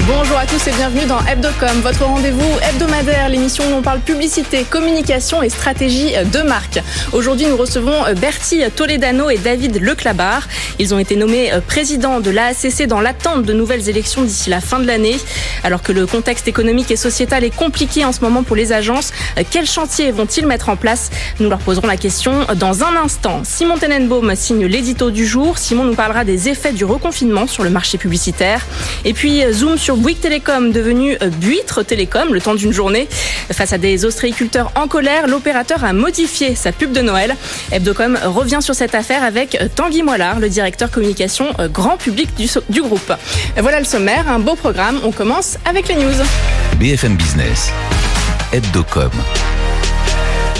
Bonjour à tous et bienvenue dans Hebdocom, votre rendez-vous hebdomadaire, l'émission où on parle publicité, communication et stratégie de marque. Aujourd'hui, nous recevons Bertie Toledano et David Leclabar. Ils ont été nommés présidents de l'AACC dans l'attente de nouvelles élections d'ici la fin de l'année. Alors que le contexte économique et sociétal est compliqué en ce moment pour les agences, quels chantiers vont-ils mettre en place? Nous leur poserons la question dans un instant. Simon Tenenbaum signe l'édito du jour. Simon nous parlera des effets du reconfinement sur le marché publicitaire. Et puis, zoom sur Bouygues Télécom, devenu Buitre Télécom, le temps d'une journée. Face à des ostréiculteurs en colère, l'opérateur a modifié sa pub de Noël. Hebdocom revient sur cette affaire avec Tanguy Mollard, le directeur communication grand public du, du groupe. Voilà le sommaire, un beau programme. On commence avec les news. BFM Business, Hebdocom,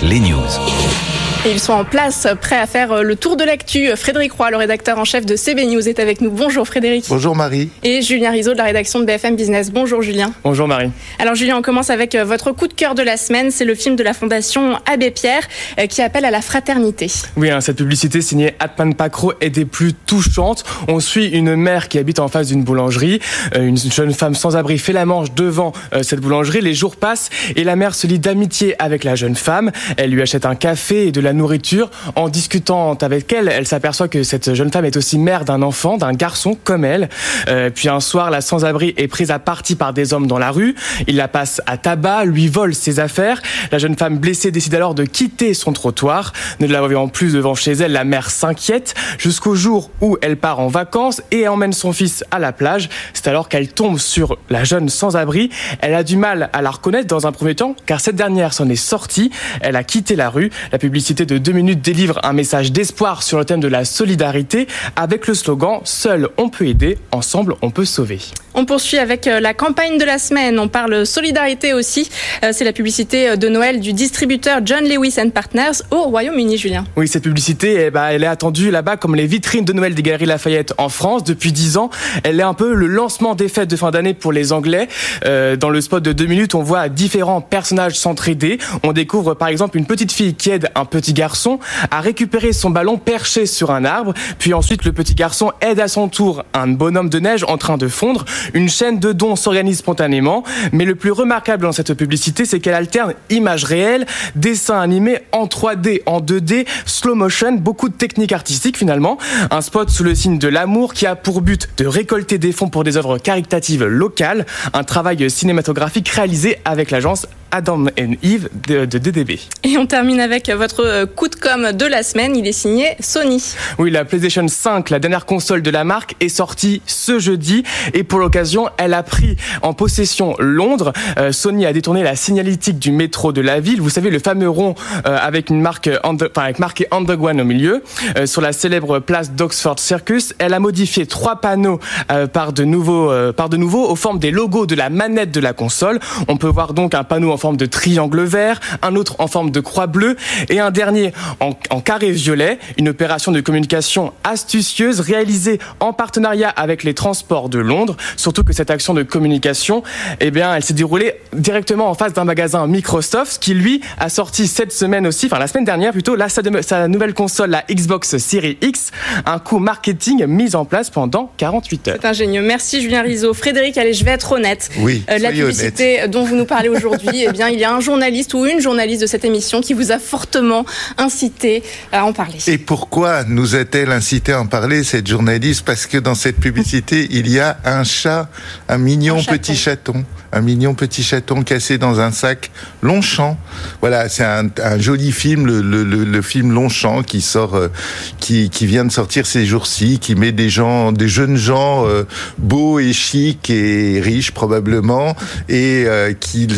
les news. Et ils sont en place, prêts à faire le tour de l'actu. Frédéric Roy, le rédacteur en chef de CB News, est avec nous. Bonjour Frédéric. Bonjour Marie. Et Julien Rizzo de la rédaction de BFM Business. Bonjour Julien. Bonjour Marie. Alors Julien, on commence avec votre coup de cœur de la semaine. C'est le film de la Fondation Abbé Pierre qui appelle à la fraternité. Oui, hein, cette publicité signée Atman Pacro est des plus touchantes. On suit une mère qui habite en face d'une boulangerie. Une jeune femme sans abri fait la manche devant cette boulangerie. Les jours passent et la mère se lie d'amitié avec la jeune femme. Elle lui achète un café et de la nourriture. En discutant avec elle, elle s'aperçoit que cette jeune femme est aussi mère d'un enfant, d'un garçon comme elle. Euh, puis un soir, la sans-abri est prise à partie par des hommes dans la rue. Il la passe à tabac, lui vole ses affaires. La jeune femme blessée décide alors de quitter son trottoir. Ne la voyant plus devant chez elle, la mère s'inquiète jusqu'au jour où elle part en vacances et emmène son fils à la plage. C'est alors qu'elle tombe sur la jeune sans-abri. Elle a du mal à la reconnaître dans un premier temps car cette dernière s'en est sortie. Elle a quitté la rue. La publicité de deux minutes délivre un message d'espoir sur le thème de la solidarité avec le slogan Seul on peut aider, ensemble on peut sauver. On poursuit avec la campagne de la semaine. On parle solidarité aussi. C'est la publicité de Noël du distributeur John Lewis Partners au Royaume-Uni, Julien. Oui, cette publicité, eh ben, elle est attendue là-bas comme les vitrines de Noël des Galeries Lafayette en France depuis 10 ans. Elle est un peu le lancement des fêtes de fin d'année pour les Anglais. Euh, dans le spot de deux minutes, on voit différents personnages s'entraider. On découvre par exemple une petite fille qui aide un petit garçon à récupérer son ballon perché sur un arbre. Puis ensuite, le petit garçon aide à son tour un bonhomme de neige en train de fondre. Une chaîne de dons s'organise spontanément. Mais le plus remarquable dans cette publicité, c'est qu'elle alterne images réelles, dessins animés en 3D, en 2D, slow motion, beaucoup de techniques artistiques finalement. Un spot sous le signe de l'amour qui a pour but de récolter des fonds pour des œuvres caritatives locales. Un travail cinématographique réalisé avec l'agence Adam and Eve de, de, DDB. Et on termine avec votre coup de com' de la semaine. Il est signé Sony. Oui, la PlayStation 5, la dernière console de la marque, est sortie ce jeudi. Et pour l'occasion, elle a pris en possession Londres. Euh, Sony a détourné la signalétique du métro de la ville. Vous savez, le fameux rond euh, avec une marque, under, enfin, avec marqué Underground au milieu. Euh, sur la célèbre place d'Oxford Circus, elle a modifié trois panneaux par, de nouveaux, par de nouveau aux formes des logos de la manette de la console. On peut voir donc un panneau en forme de triangle vert, un autre en forme de croix bleue et un dernier en, en, carré violet, une opération de communication astucieuse réalisée en partenariat avec les transports de Londres. Surtout que cette action de communication, eh bien, elle s'est déroulée directement en face d'un magasin Microsoft qui lui a sorti cette semaine aussi, enfin la semaine dernière plutôt, là, sa, sa nouvelle console, la Xbox Series X, un coup marketing mis en place pendant 48 heures. C'est ingénieux. Merci Julien Rizzo. Frédéric, allez, je vais être honnête. Oui, euh, la publicité honnête. dont vous nous parlez aujourd'hui, eh bien, il y a un journaliste ou une journaliste de cette émission qui vous a fortement incité à en parler. Et pourquoi nous a-t-elle incité à en parler, cette journaliste? Parce que dans cette publicité, il y a un chat, un mignon Un petit chaton, un mignon petit chaton cassé dans un sac Longchamp. Voilà, c'est un, un, joli film, le, le, le, le, film Longchamp qui sort, euh, qui, qui vient de sortir ces jours-ci, qui met des gens, des jeunes gens euh, beaux et chics et riches probablement, et euh, qui,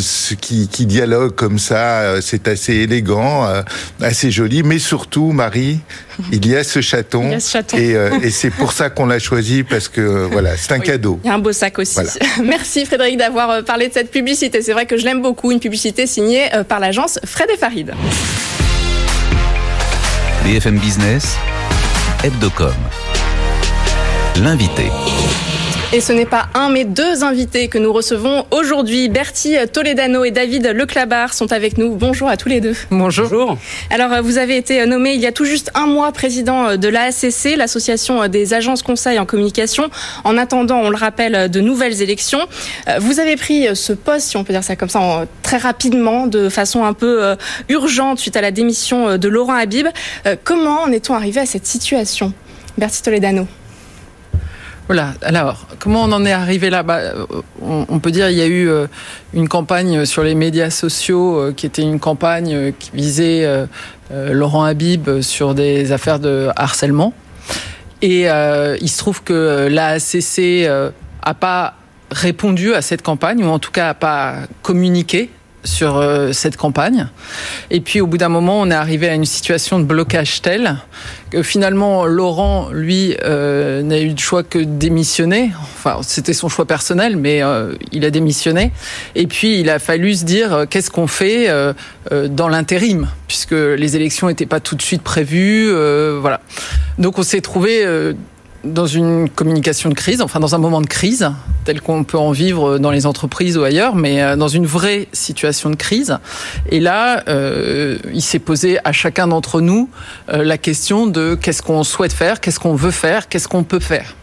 qui, qui dialoguent comme ça. euh, C'est assez élégant, euh, assez joli, mais surtout, Marie, il y a ce chaton, Il y a ce chaton. et, euh, et c'est pour ça qu'on l'a choisi parce que voilà, c'est un Oui. cadeau. Il y a un beau sac aussi. Voilà. Merci Frédéric d'avoir parlé de cette publicité. C'est vrai que je l'aime beaucoup, une publicité signée par l'agence Fred et Farid. BFM Business, Hebdocom. L'invité. Et ce n'est pas un, mais deux invités que nous recevons aujourd'hui. Bertie Toledano et David Leclabar sont avec nous. Bonjour à tous les deux. Bonjour. Alors, vous avez été nommé il y a tout juste un mois président de l'ASCC, l'association des agences conseils en communication. En attendant, on le rappelle, de nouvelles élections. Vous avez pris ce poste, si on peut dire ça comme ça, très rapidement, de façon un peu euh, urgente suite à la démission de Laurent Habib. Euh, comment en est-on arrivé à cette situation? Bertie Toledano. Voilà. Alors, comment on en est arrivé là bah, on, peut dire il y a eu euh, une campagne sur les médias sociaux euh, qui était une campagne euh, qui visait Laurent Habib sur des affaires de harcèlement. Et il se trouve que l'ACC a pas répondu à cette campagne, ou en tout cas a pas communiqué sur euh, cette campagne. Et puis au bout d'un moment, on est arrivé à une situation de blocage telle que finalement Laurent, lui, euh, n'a eu le choix que de démissionner. Enfin, c'était son choix personnel, mais euh, il a démissionné. Et puis il a fallu se dire qu'est-ce qu'on fait dans l'intérim, puisque les élections n'étaient pas tout de suite prévues. voilà. Donc on s'est trouvé dans une communication de crise, enfin dans un moment de crise, tel qu'on peut en vivre dans les entreprises ou ailleurs, mais euh, dans une vraie situation de crise. Et là, euh, il s'est posé à chacun d'entre nous euh, la question de qu'est-ce qu'on souhaite faire, qu'est-ce qu'on veut faire, qu'est-ce qu'on peut faire.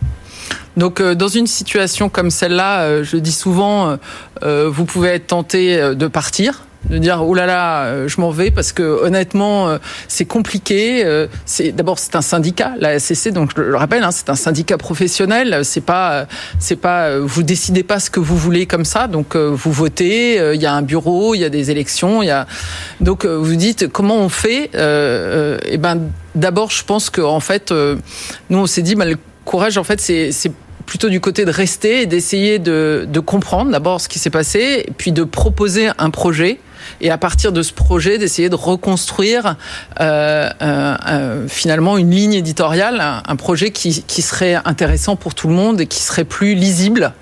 Donc dans une situation comme celle-là, je dis souvent, vous pouvez être tenté de partir, de dire oh là là euh, je m'en vais parce que honnêtement euh, c'est compliqué euh, c'est d'abord c'est un syndicat la SCC donc je le rappelle hein, c'est un syndicat professionnel c'est pas c'est pas vous décidez pas ce que vous voulez comme ça donc vous votez il y a un bureau il y a des élections il y a donc vous dites comment on fait et eh ben d'abord je pense que en fait nous on s'est dit bah, le courage en fait c'est plutôt du côté de rester et d'essayer de, de comprendre d'abord ce qui s'est passé, et puis de proposer un projet et à partir de ce projet d'essayer de reconstruire euh, euh, euh, finalement une ligne éditoriale, un, projet qui, qui, serait intéressant pour tout le monde et qui serait plus lisible.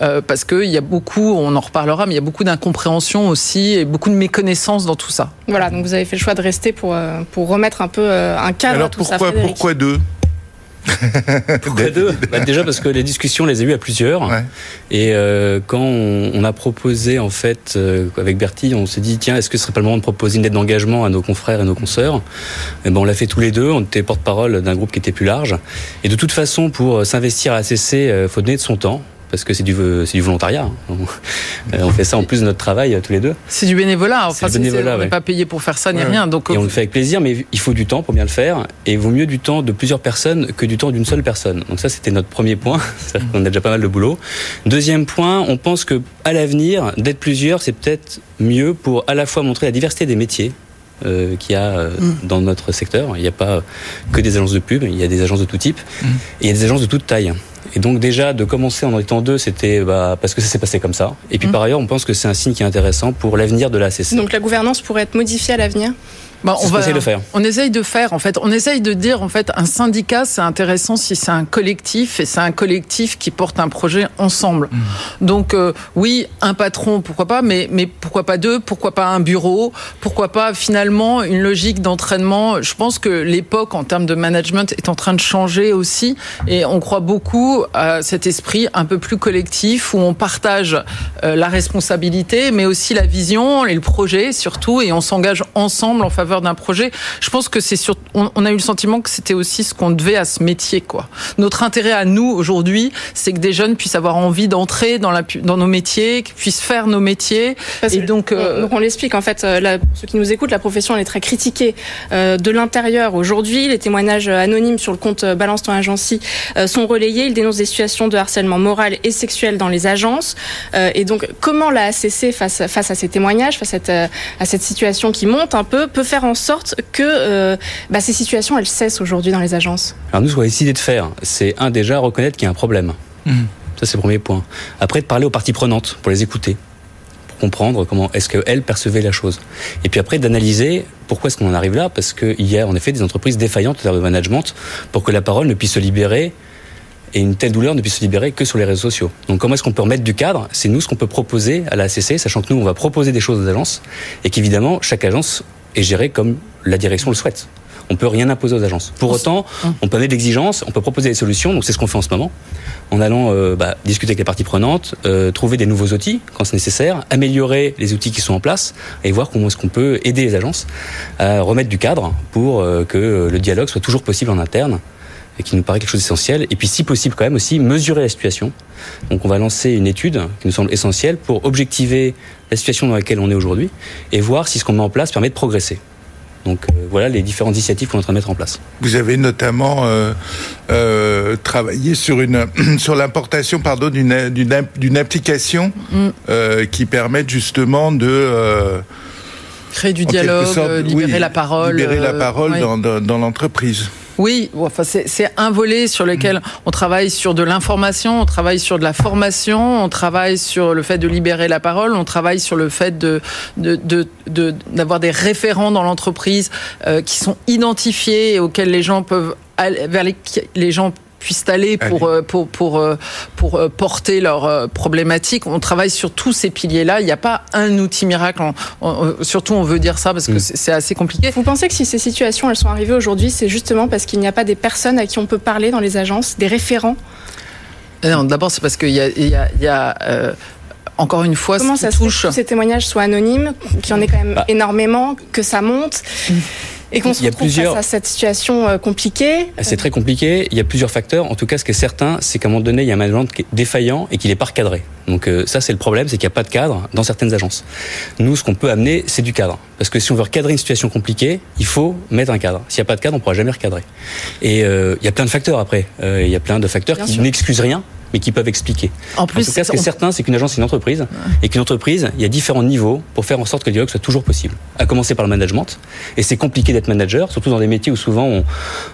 Euh, parce qu'il y a beaucoup, on en reparlera, mais il y a beaucoup d'incompréhension aussi et beaucoup de méconnaissance dans tout ça. Voilà, donc vous avez fait le choix de rester pour, euh, pour remettre un peu un cadre Alors à tout pourquoi, ça. Pourquoi deux? Pourquoi deux bah, Déjà parce que les discussions, on les a eues à plusieurs. Et euh, quand on, a proposé, en fait, euh, avec Bertie, on s'est dit, tiens, est-ce que ce serait pas le moment de proposer une lettre d'engagement à nos confrères et nos consoeurs? Et eh ben, On l'a fait tous les deux. On était porte-parole d'un groupe qui était plus large. Et de toute façon, pour s'investir à ACC, il euh, faut donner de son temps parce que c'est du, du volontariat. Hein. Euh, on fait ça en plus de notre travail euh, tous les deux. C'est du bénévolat. Enfin, bénévolat, on n'est pas payé pour faire ça ni rien. Donc et on le fait avec plaisir, mais il faut du temps pour bien le faire. Et il vaut mieux du temps de plusieurs personnes que du temps d'une seule personne. Donc ça, c'était notre premier point. on a déjà pas mal de boulot. Deuxième point, on pense que à l'avenir, d'être plusieurs, c'est peut-être mieux pour à la fois montrer la diversité des métiers euh, qu'il y a euh, mm. dans notre secteur. Il n'y a pas que des agences de pub, il y a des agences de tout type, mm. et il y a des agences de toute taille. Et donc déjà de commencer en étant deux, c'était bah, parce que ça s'est passé comme ça. Et puis mm. par ailleurs, on pense que c'est un signe qui est intéressant pour l'avenir de la CC. Donc la gouvernance pourrait être modifiée à l'avenir? Bah, on, va, de faire. on essaye de faire, en fait. On essaye de dire, en fait, un syndicat, c'est intéressant si c'est un collectif, et c'est un collectif qui porte un projet ensemble. Mmh. Donc, euh, oui, un patron, pourquoi pas, mais, mais pourquoi pas deux, pourquoi pas un bureau, pourquoi pas, finalement, une logique d'entraînement. Je pense que l'époque, en termes de management, est en train de changer aussi, et on croit beaucoup à cet esprit un peu plus collectif, où on partage euh, la responsabilité, mais aussi la vision et le projet, surtout, et on s'engage ensemble en faveur d'un projet. Je pense que c'est sur, on, a eu le sentiment que c'était aussi ce qu'on devait à ce métier, quoi. Notre intérêt à nous aujourd'hui, c'est que des jeunes puissent avoir envie d'entrer dans la, dans nos métiers, qu'ils puissent faire nos métiers. et donc, euh, donc on l'explique. En fait, euh, pour ceux qui nous écoutent, la profession elle est très critiquée euh, de l'intérieur aujourd'hui. Les témoignages anonymes sur le compte Balance ton agency sont relayés. Ils dénoncent des situations de harcèlement moral et sexuel dans les agences. et donc, comment la ACC face face à ces témoignages, face à cette, à cette situation qui monte un peu, peut faire en sorte que euh, bah, ces situations, elles cessent aujourd'hui dans les agences? Alors nous, ce qu'on a décidé de faire, c'est un déjà reconnaître qu'il y a un problème. Mmh. Ça, c'est le premier point. Après, de parler aux parties prenantes pour les écouter, pour comprendre comment est-ce qu'elles percevaient la chose. Et puis après, d'analyser pourquoi est-ce qu'on en arrive là, parce qu'il y a en effet des entreprises défaillantes en termes de management pour que la parole ne puisse se libérer et une telle douleur ne puisse se libérer que sur les réseaux sociaux. Donc comment est-ce qu'on peut remettre du cadre? C'est nous ce qu'on peut proposer à la ACC, sachant que nous, on va proposer des choses aux agences et qu'évidemment, chaque agence est géré comme la direction le souhaite. On peut rien imposer aux agences. Pour autant, on peut amener de l'exigence, on peut proposer des solutions. Donc c'est ce qu'on fait en ce moment, en allant euh, bah, discuter avec les parties prenantes, euh, trouver des nouveaux outils quand c'est nécessaire, améliorer les outils qui sont en place et voir comment est-ce qu'on peut aider les agences à remettre du cadre pour euh, que le dialogue soit toujours possible en interne qui nous paraît quelque chose d'essentiel. Et puis, si possible, quand même aussi mesurer la situation. Donc, on va lancer une étude qui nous semble essentielle pour objectiver la situation dans laquelle on est aujourd'hui et voir si ce qu'on met en place permet de progresser. Donc euh, voilà les différentes initiatives qu'on est en train de mettre en place. Vous avez notamment euh, euh, travaillé sur une sur l'importation pardon d'une application Mm. euh, qui permette justement de euh, Créer du dialogue, sorte, libérer oui, la parole. libérer la parole ouais. dans, dans, dans l'entreprise. Oui, enfin c'est un volet sur lequel on travaille sur de l'information, on travaille sur de la formation, on travaille sur le fait de libérer la parole, on travaille sur le fait de de de- de- d'avoir des référents dans l'entreprise euh, qui sont identifiés et auxquels les gens peuvent aller- vers les les gens puissent aller pour euh, pour pour euh, pour euh, porter leurs problématiques. On travaille sur tous ces piliers-là. Il n'y a pas un outil miracle. On- on- surtout, on veut dire ça parce que Mm. c'est assez compliqué. Vous pensez que si ces situations elles sont arrivées aujourd'hui, c'est justement parce qu'il n'y a pas des personnes à qui on peut parler dans les agences, des référents? Non, D'abord, c'est parce qu'il y a, il y a, il y a, euh, encore une fois, Comment ce ça qui se fait touche. que ces témoignages soient anonymes, qu'il y en ait quand même Bah. énormément, que ça monte? Et qu'on se retrouve plusieurs- face à cette situation euh, compliquée C'est très compliqué. Il y a plusieurs facteurs. En tout cas, ce qui est certain, c'est qu'à un moment donné, il y a un management qui est défaillant et qu'il n'est pas recadré. Donc euh, ça, c'est le problème, c'est qu'il n'y a pas de cadre dans certaines agences. Nous, ce qu'on peut amener, c'est du cadre. Parce que si on veut recadrer une situation compliquée, il faut mettre un cadre. S'il n'y a pas de cadre, on ne pourra jamais recadrer. Et euh, il y a plein de facteurs après. Euh, il y a plein de facteurs Bien qui n'excusent rien mais qui peuvent expliquer. En En plus, tout cas, ce qui est certain, c'est qu'une agence, c'est une entreprise, et qu'une entreprise, il y a différents niveaux pour faire en sorte que le dialogue soit toujours possible. À commencer par le management, et c'est compliqué d'être manager, surtout dans des métiers où souvent on,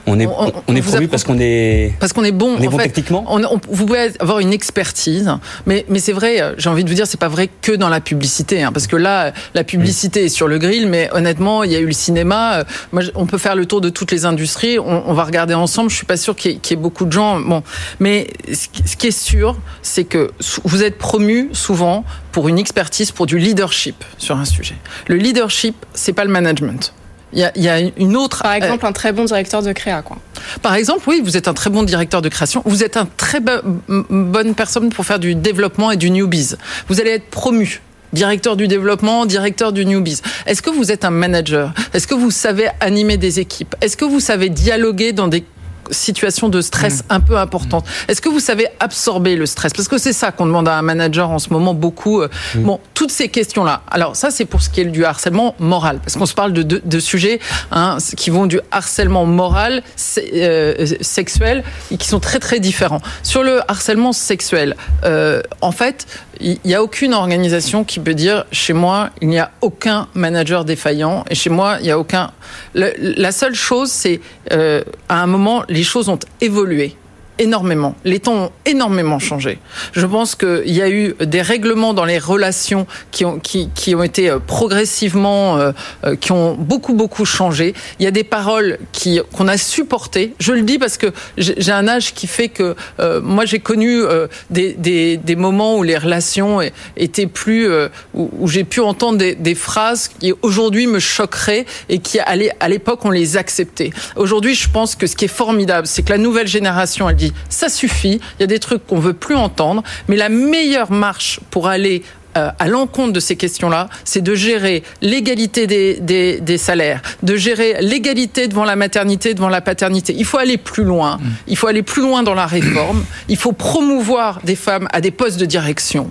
on est, On- est promu parce qu'on est, parce qu'on est bon, on est en bon fait. techniquement. Vous pouvez avoir une expertise, mais, mais c'est vrai, j'ai envie de vous dire, c'est pas vrai que dans la publicité, hein, parce que là, la publicité est sur le grill, mais honnêtement, il y a eu le cinéma. euh, Moi, on peut faire le tour de toutes les industries, on, va regarder ensemble. Je suis pas sûr qu'il y, y ait beaucoup de gens. Bon, mais ce qui- qui est sûr, c'est que vous êtes promu souvent pour une expertise, pour du leadership sur un sujet. Le leadership, c'est pas le management. Il y a, il y a une autre. Par euh, exemple, un très bon directeur de créa, quoi. par exemple, oui, vous êtes un très bon directeur de création. Vous êtes un très bonne personne pour faire du développement et du newbies. Vous allez être promu. Directeur du développement, directeur du newbies. Est-ce que vous êtes un manager? Est-ce que vous savez animer des équipes? Est-ce que vous savez dialoguer dans des situations de stress un peu importantes Est-ce que vous savez absorber le stress? Parce que c'est ça qu'on demande à un manager en ce moment beaucoup. euh, Bon, toutes ces questions-là. Alors ça, c'est pour ce qui est du harcèlement moral, parce qu'on se parle de, de, de sujets hein, qui vont du harcèlement moral, euh, sexuel, et qui sont très très différents. Sur le harcèlement sexuel, euh, en fait, il n'y a aucune organisation qui peut dire chez moi il n'y a aucun manager défaillant et chez moi il n'y a aucun. La seule chose, c'est euh, à un moment les choses ont évolué énormément. Les temps ont énormément changé. Je pense qu'il y a eu des règlements dans les relations qui ont, qui, ont été euh, progressivement, euh, euh, qui ont beaucoup, beaucoup changé. Il y a des paroles qui, qu'on a supportées. Je le dis parce que j'ai un âge qui fait que moi j'ai connu des, des, moments où les relations étaient plus, où, j'ai pu entendre des, des phrases qui aujourd'hui me choqueraient et qui à l'époque on les acceptait. Aujourd'hui, je pense que ce qui est formidable, c'est que la nouvelle génération, elle dit ça suffit. Il y a des trucs qu'on veut plus entendre, mais la meilleure marche pour aller euh, à l'encontre de ces questions-là, c'est de gérer l'égalité des, des, des salaires, de gérer l'égalité devant la maternité, devant la paternité. Il faut aller plus loin. Il faut aller plus loin dans la réforme. Il faut promouvoir des femmes à des postes de direction.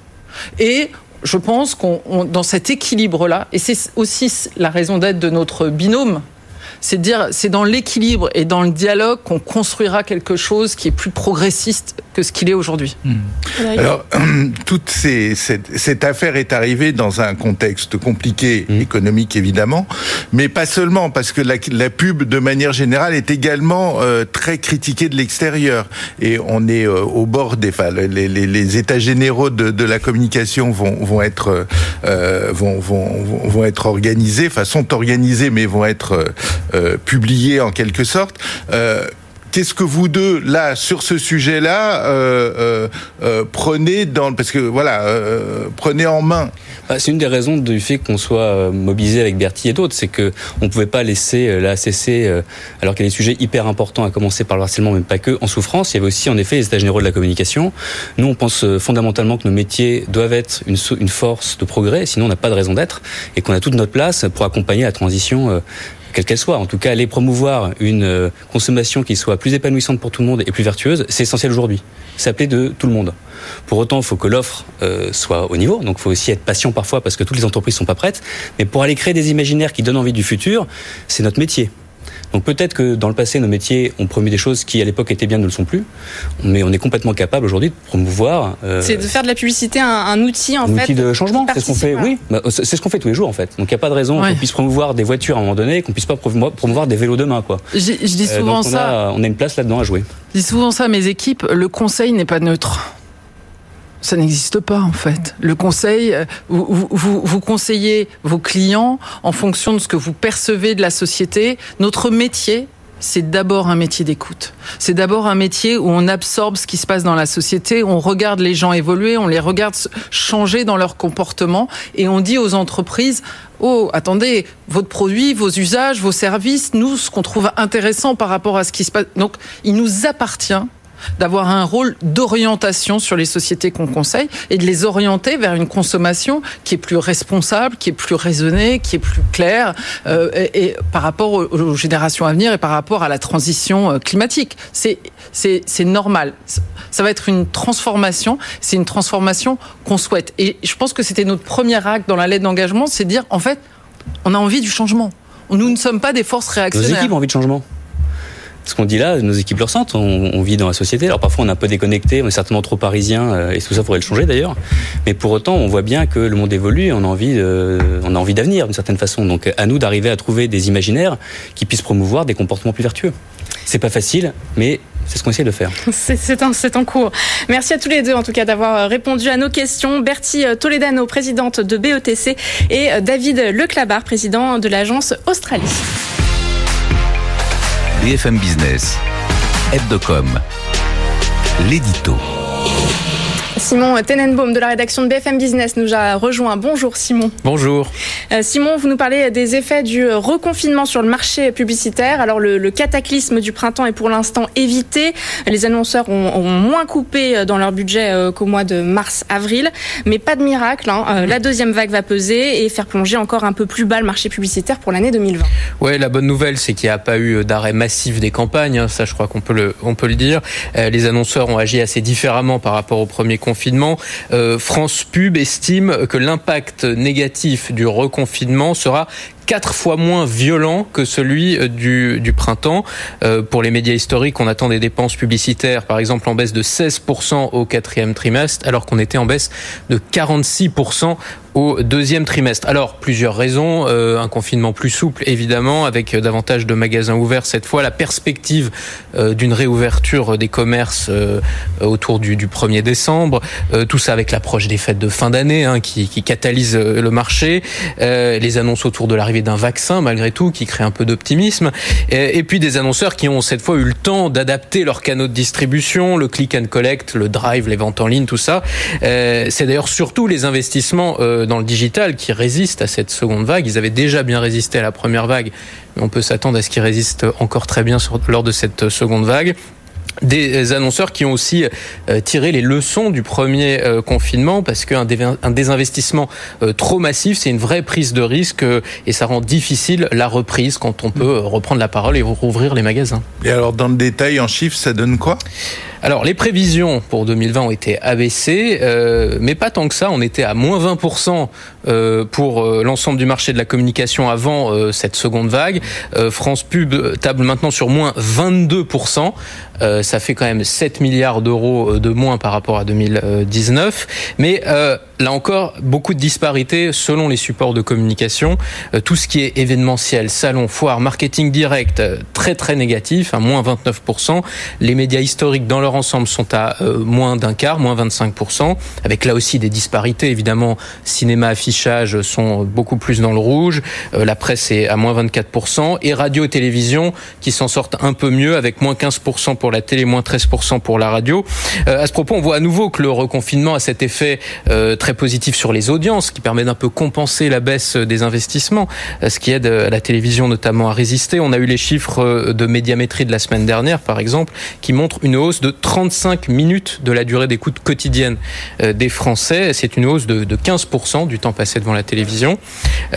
Et je pense qu'on on- dans cet équilibre-là, et c'est aussi la raison d'être de notre binôme, c'est dire c'est dans l'équilibre et dans le dialogue qu'on construira quelque chose qui est plus progressiste que ce qu'il est aujourd'hui. Frédéric Alors, toute ces, cette, cette affaire est arrivée dans un contexte compliqué, Mmh. économique évidemment, mais pas seulement, parce que la, la pub, de manière générale, est également euh, très critiquée de l'extérieur. Et on est euh, au bord des... Enfin, les, les, les états généraux de, de la communication vont, vont, être, euh, vont, vont, vont- vont être organisés, enfin sont organisés, mais vont être euh, publiés en quelque sorte. Euh, qu'est-ce que vous deux là sur ce sujet-là euh, prenez parce que voilà prenez en main? Bah, c'est une des raisons du fait qu'on soit mobilisé avec Bertie et d'autres, c'est que on pouvait pas laisser la ACC alors qu'il y a des sujets hyper importants à commencer par le harcèlement, mais pas que en souffrance. Il y avait aussi en effet les états généraux de la communication. Nous, on pense fondamentalement que nos métiers doivent être une force de progrès, sinon on n'a pas de raison d'être, et qu'on a toute notre place pour accompagner la transition quelle qu'elle soit. En tout cas, aller promouvoir une euh, consommation qui soit plus épanouissante pour tout le monde et plus vertueuse, c'est essentiel aujourd'hui. Ça plaît de tout le monde. Pour autant, il faut que l'offre euh, soit au niveau. Donc, il faut aussi être patient parfois parce que toutes les entreprises sont pas prêtes. Mais pour aller créer des imaginaires qui donnent envie du futur, c'est notre métier. Donc peut-être que dans le passé, nos métiers ont promu des choses qui à l'époque étaient bien, ne le sont plus. Mais on est complètement capable aujourd'hui de promouvoir. Euh, c'est de faire de la publicité un, outil en fait. Un outil de changement. C'est ce qu'on fait. Oui, bah, c'est ce qu'on fait tous les jours en fait. Donc il n'y a pas de raison qu'on puisse promouvoir des voitures à un moment donné, qu'on puisse pas promouvoir des vélos demain quoi. Je, dis euh, souvent ça. on a une place là-dedans à jouer. Je dis souvent ça à mes équipes. Le conseil n'est pas neutre ça n'existe pas en fait. Le conseil, euh, vous, vous, vous, conseillez vos clients en fonction de ce que vous percevez de la société. Notre métier, c'est d'abord un métier d'écoute. C'est d'abord un métier où on absorbe ce qui se passe dans la société, on regarde les gens évoluer, on les regarde changer dans leur comportement et on dit aux entreprises Oh, attendez, votre produit, vos usages, vos services, nous, ce qu'on trouve intéressant par rapport à ce qui se passe. Donc, il nous appartient d'avoir un rôle d'orientation sur les sociétés qu'on conseille et de les orienter vers une consommation qui est plus responsable, qui est plus raisonnée, qui est plus claire euh, et, par rapport aux, générations à venir et par rapport à la transition euh, climatique. C'est c'est normal. Ça va être une transformation. C'est une transformation qu'on souhaite. Et je pense que c'était notre premier acte dans la lettre d'engagement, c'est de dire en fait, on a envie du changement. Nous ne sommes pas des forces réactionnaires. Nos équipes ont envie de changement ce qu'on dit là, nos équipes le ressentent. On, vit dans la société. Alors parfois on est un peu déconnecté, on est certainement trop parisien, euh, et tout ça pourrait le changer d'ailleurs. Mais pour autant, on voit bien que le monde évolue. Et on a envie, on a envie d'avenir d'une certaine façon. Donc à nous d'arriver à trouver des imaginaires qui puissent promouvoir des comportements plus vertueux. C'est pas facile, mais c'est ce qu'on essaie de faire. C'est en, en, cours. Merci à tous les deux, en tout cas, d'avoir répondu à nos questions. Bertie Toledano, présidente de BETC, et David Leclabar, président de l'agence Australie. BFM Business, Hebdocom, l'édito. Simon Tenenbaum de la rédaction de BFM Business nous a rejoint. Bonjour Simon. Bonjour. Euh, Simon, vous nous parlez des effets du reconfinement sur le marché publicitaire. Alors le, cataclysme du printemps est pour l'instant évité. Les annonceurs ont, moins coupé dans leur budget euh, qu'au mois de mars-avril. Mais pas de miracle. Hein. Euh, la deuxième vague va peser et faire plonger encore un peu plus bas le marché publicitaire pour l'année 2020. Ouais, la bonne nouvelle, c'est qu'il n'y a pas eu d'arrêt massif des campagnes. Hein. Ça, je crois qu'on peut le, on peut le dire. Les annonceurs ont agi assez différemment par rapport au premier confinement. Euh, France Pub estime que l'impact négatif du reconfinement sera quatre fois moins violent que celui euh, du, du printemps. Euh, pour les médias historiques, on attend des dépenses publicitaires, par exemple, en baisse de 16% au quatrième trimestre, alors qu'on était en baisse de 46% au deuxième trimestre. Alors, plusieurs raisons. Euh, un confinement plus souple, évidemment, avec davantage de magasins ouverts cette fois. La perspective d'une réouverture des commerces autour du, du 1er décembre. tout ça avec l'approche des fêtes de fin d'année hein, qui, qui catalyse le marché. les annonces autour de l'arrivée d'un vaccin malgré tout qui crée un peu d'optimisme. Et, puis des annonceurs qui ont cette fois eu le temps d'adapter leurs canaux de distribution, le click and collect, le drive, les ventes en ligne, tout ça. Euh, c'est d'ailleurs surtout les investissements euh, dans le digital qui résistent à cette seconde vague. Ils avaient déjà bien résisté à la première vague, mais on peut s'attendre à ce qu'ils résistent encore très bien lors de cette seconde vague des annonceurs qui ont aussi euh, tiré les leçons du premier euh, confinement parce qu'un désinvestissement euh, trop massif, c'est une vraie prise de risque et ça rend difficile la reprise quand on peut reprendre la parole et rouvrir les magasins. Et alors dans le détail, en chiffres, ça donne quoi? Alors, les prévisions pour 2020 ont été abaissées, euh, mais pas tant que ça. On était à moins 20% euh, pour euh, l'ensemble du marché de la communication avant cette seconde vague. France Pub table maintenant sur moins 22%. Ça fait quand même 7 milliards d'euros de moins par rapport à 2019. Mais là encore, beaucoup de disparités selon les supports de communication. Euh, tout ce qui est événementiel, salon, foire, marketing direct, euh, très très négatif, à moins 29%. Les médias historiques dans leur ensemble sont à euh, moins d'un quart, moins 25%, avec là aussi des disparités. Évidemment, cinéma, affichage sont beaucoup plus dans le rouge. la presse est à moins 24%. Et radio et télévision qui s'en sortent un peu mieux, avec moins 15% pour la télé, moins 13% pour la radio. à ce propos, on voit à nouveau que le reconfinement a cet effet positif sur les audiences, qui permet d'un peu compenser la baisse des investissements, ce qui aide la télévision notamment à résister. On a eu les chiffres de médiamétrie de la semaine dernière, par exemple, qui montrent une hausse de 35 minutes de la durée d'écoute quotidienne euh, des Français. C'est une hausse de 15% du temps passé devant la télévision.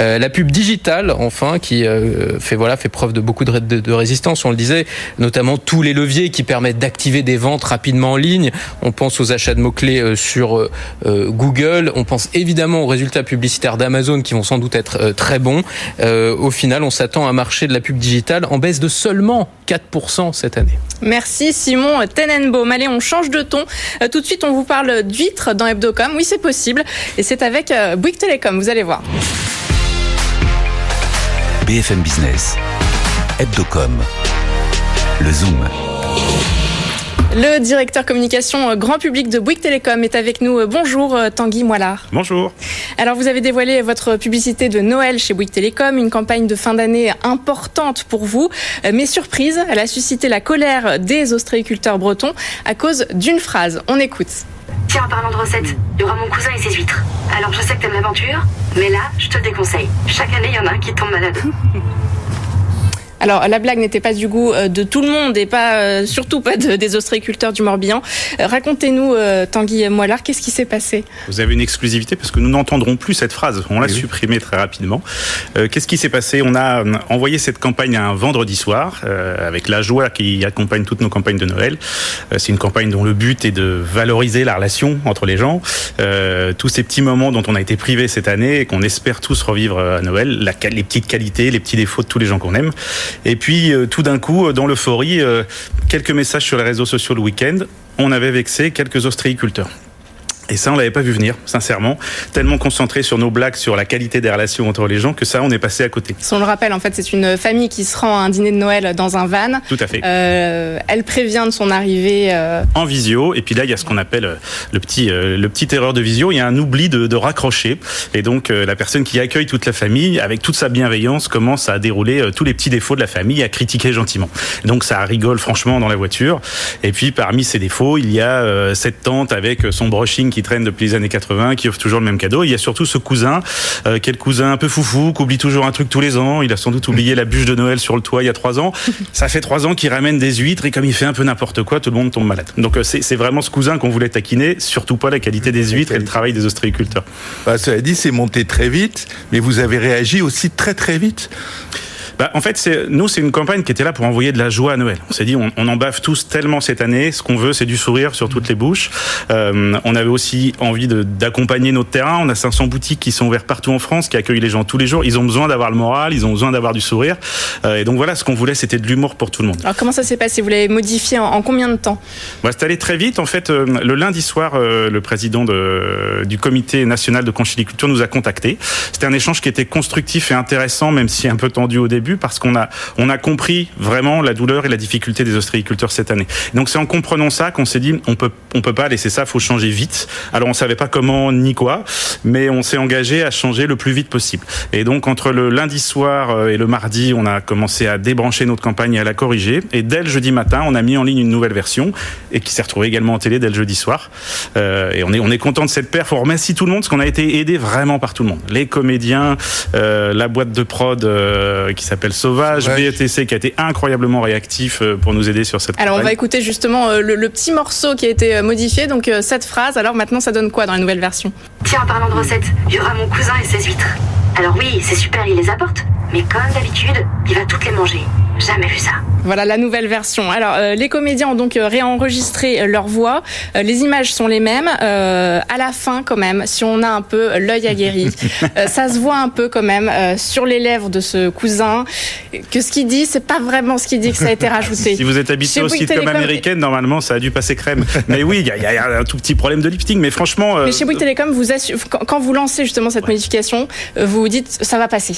Euh, la pub digitale, enfin, qui euh, fait voilà fait preuve de beaucoup de, de, résistance. On le disait, notamment tous les leviers qui permettent d'activer des ventes rapidement en ligne. On pense aux achats de mots clés sur Google. On pense évidemment aux résultats publicitaires d'Amazon qui vont sans doute être très bons. au final, on s'attend à un marché de la pub digitale en baisse de seulement 4% cette année. Merci Simon Tenenbaum. Allez, on change de ton. Euh, tout de suite, on vous parle d'huîtres dans Hebdocom. Oui, c'est possible. Et c'est avec euh, Bouygues Télécom, vous allez voir. BFM Business. Hebdocom. Le Zoom. Le directeur communication euh, grand public de Bouygues Télécom est avec nous. Bonjour Tanguy Moilard. Bonjour. Alors vous avez dévoilé votre publicité de Noël chez Bouygues Télécom, une campagne de fin d'année importante pour vous. Euh, mais surprise, elle a suscité la colère des ostréiculteurs bretons à cause d'une phrase. On écoute. Tiens, en parlant de recettes, il y aura mon cousin et ses huîtres. Alors je sais que t'aimes l'aventure, mais là, je te le déconseille. Chaque année, il y en a un qui tombe malade. Alors la blague n'était pas du goût euh, de tout le monde et pas euh, surtout pas des ostréiculteurs du Morbihan. Euh, racontez-nous Tanguy Moillard, qu'est-ce qui s'est passé? Vous avez une exclusivité parce que nous n'entendrons plus cette phrase. On l'a supprimée très rapidement. qu'est-ce qui s'est passé? On a envoyé cette campagne un vendredi soir avec la joie qui accompagne toutes nos campagnes de Noël. C'est une campagne dont le but est de valoriser la relation entre les gens, tous ces petits moments dont on a été privé cette année et qu'on espère tous revivre à Noël, la, les petites qualités, les petits défauts de tous les gens qu'on aime. Et puis, euh, tout d'un coup, euh, dans l'euphorie, euh, quelques messages sur les réseaux sociaux le week-end, on avait vexé quelques ostréiculteurs. Et ça, on l'avait pas vu venir, sincèrement. Tellement concentré sur nos blagues, sur la qualité des relations entre les gens, que ça, on est passé à côté. Si on le rappelle, en fait, c'est une famille qui se rend à un dîner de Noël dans un van. Tout à fait. Euh, elle prévient de son arrivée. Euh... En visio. Et puis là, il y a ce qu'on appelle euh, le petit, euh, le petit erreur de visio. Il y a un oubli de, de raccrocher. Et donc, la personne qui accueille toute la famille, avec toute sa bienveillance, commence à dérouler tous les petits défauts de la famille, à critiquer gentiment. Donc, ça rigole franchement dans la voiture. Et puis, parmi ces défauts, il y a cette tante avec son brushing qui traîne depuis les années 80, qui offre toujours le même cadeau. il y a surtout ce cousin, euh, qui est le cousin un peu foufou, qui oublie toujours un truc tous les ans. Il a sans doute oublié la bûche de Noël sur le toit il y a trois ans. Ça fait trois ans qu'il ramène des huîtres et comme il fait un peu n'importe quoi, tout le monde tombe malade. Donc euh, c'est vraiment ce cousin qu'on voulait taquiner, surtout pas la qualité des huîtres et le travail des ostréiculteurs. Bah, cela dit, c'est monté très vite, mais vous avez réagi aussi très très vite. Bah, en fait, nous, c'est une campagne qui était là pour envoyer de la joie à Noël. On s'est dit, on, on, en bave tous tellement cette année. Ce qu'on veut, c'est du sourire sur toutes les bouches. Euh, on avait aussi envie d'accompagner notre terrain. On a 500 boutiques qui sont ouvertes partout en France, qui accueillent les gens tous les jours. Ils ont besoin d'avoir le moral, ils ont besoin d'avoir du sourire. Euh, et donc voilà, ce qu'on voulait, c'était de l'humour pour tout le monde. Alors comment ça s'est passé? Vous l'avez modifié en, combien de temps? Bah, C'est allé très vite. En fait, euh, le lundi soir, euh, le président de, du comité national de conchiliculture nous a contactés. C'était un échange qui était constructif et intéressant, même si un peu tendu au début parce qu'on a, on a compris vraiment la douleur et la difficulté des ostréiculteurs cette année. Donc c'est en comprenant ça qu'on s'est dit on peut, on peut pas laisser ça, faut changer vite. Alors on savait pas comment ni quoi, mais on s'est engagé à changer le plus vite possible. Et donc entre le lundi soir euh, et le mardi, on a commencé à débrancher notre campagne et à la corriger. Et dès le jeudi matin, on a mis en ligne une nouvelle version et qui s'est retrouvée également en télé dès le jeudi soir. Euh, et on est, on est content de cette perf. On remercie tout le monde parce qu'on a été aidé vraiment par tout le monde. Les comédiens, euh, la boîte de prod euh, qui s'appelle s'appelle Sauvage, BETC qui a été incroyablement réactif euh, pour nous aider sur cette Alors on va écouter justement euh, le, petit morceau qui a été euh, modifié, donc cette phrase. Alors maintenant ça donne quoi dans la nouvelle version? Tiens, en parlant de recettes, il y aura mon cousin et ses huîtres. Alors oui, c'est super, il les apporte, mais comme d'habitude, il va toutes les manger. Jamais vu ça. Voilà la nouvelle version. Alors, euh, les comédiens ont donc euh, réenregistré euh, leur voix. Euh, les images sont les mêmes. Euh, à la fin, quand même, si on a un peu l'œil aguerri, euh, ça se voit un peu quand même euh, sur les lèvres de ce cousin que ce qu'il dit, c'est pas vraiment ce qu'il dit que ça a été rajouté. Si vous êtes habitué aux sitcoms Télécom- américaines, normalement, ça a dû passer crème. Mais oui, il y, y a un tout petit problème de lifting. Mais franchement, euh, Mais chez Bouygues vous assu- quand vous lancez justement cette modification, euh, vous vous dites ça va passer.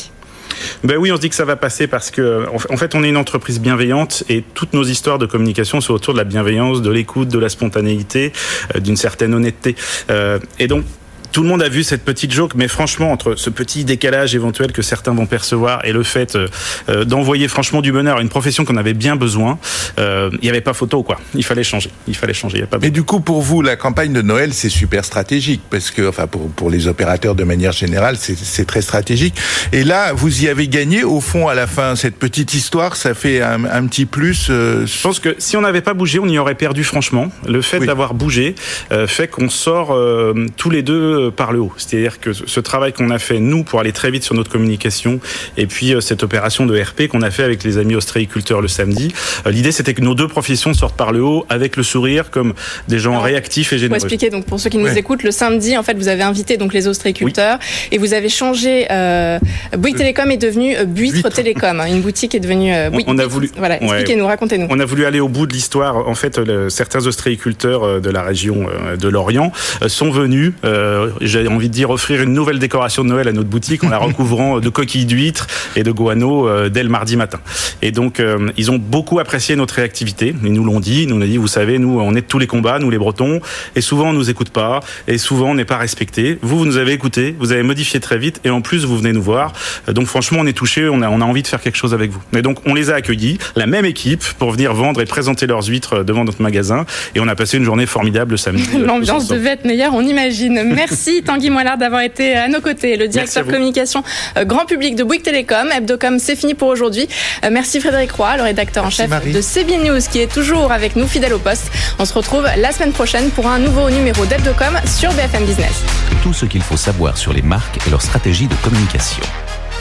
Ben oui, on se dit que ça va passer parce que en fait- en fait, on est une entreprise bienveillante et toutes nos histoires de communication sont autour de la bienveillance, de l'écoute, de la spontanéité, euh, d'une certaine honnêteté. Euh, et donc. Tout le monde a vu cette petite joke, mais franchement, entre ce petit décalage éventuel que certains vont percevoir et le fait euh, euh, d'envoyer franchement du bonheur à une profession qu'on avait bien besoin, euh, il n'y avait pas photo, quoi. Il fallait changer. Il fallait changer. Il y a pas Mais du coup, pour vous, la campagne de Noël, c'est super stratégique parce que, enfin, pour pour les opérateurs de manière générale, c'est très stratégique. Et là, vous y avez gagné au fond à la fin. Cette petite histoire, ça fait un, un petit plus. euh, Je pense que si on n'avait pas bougé, on y aurait perdu franchement. Le fait Oui. d'avoir bougé euh, fait qu'on sort euh, tous les deux euh, par le haut. C'est-à-dire que ce travail qu'on a fait, nous, pour aller très vite sur notre communication, et puis euh, cette opération de RP qu'on a fait avec les amis ostréiculteurs le samedi, euh, l'idée c'était que nos deux professions sortent par le haut avec le sourire comme des gens Alors, réactifs et Pour généreux. expliquer donc pour ceux qui nous Ouais. écoutent, le samedi en fait vous avez invité donc les ostréiculteurs et vous avez changé. Euh, Bouygues Télécom est devenu euh, Buitre, Buitre. Télécom. hein. Une boutique est devenue. euh, Bouygues on a voulu- Voilà, Ouais. expliquez-nous, racontez-nous. On a voulu aller au bout de l'histoire. En fait, le- certains ostréiculteurs euh, de la région euh, de l'Orient euh, sont venus, euh, j'ai envie de dire, offrir une nouvelle décoration de Noël à notre boutique en la recouvrant de coquilles d'huîtres et de guano euh, dès le mardi matin. Et donc, euh, ils ont beaucoup apprécié notre réactivité. Ils nous l'ont dit. Ils nous ont dit, vous savez, nous, on est de tous les combats, nous les Bretons, et souvent on nous écoute pas, et souvent on n'est pas respecté. Vous, vous nous avez écouté, vous avez modifié très vite, et en plus vous venez nous voir. Donc franchement, on est touché, on a, on a envie de faire quelque chose avec vous. Et donc on les a accueillis, la même équipe, pour venir vendre et présenter leurs huîtres euh, devant notre magasin, et on a passé une journée formidable le samedi. L'ambiance devait être meilleure, on imagine. Merci Tanguy Moillard d'avoir été à nos côtés, le directeur communication euh, grand public de Bouygues Télécom. Hebdocom, c'est fini pour aujourd'hui. Euh, merci Frédéric Roy, le rédacteur Merci, en chef Marie. de CB News, qui est toujours avec nous, fidèle au poste. On se retrouve la semaine prochaine pour un nouveau numéro d'Hebdocom sur BFM Business. Tout ce qu'il faut savoir sur les marques et leur stratégie de communication.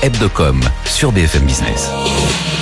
Hebdocom sur BFM Business.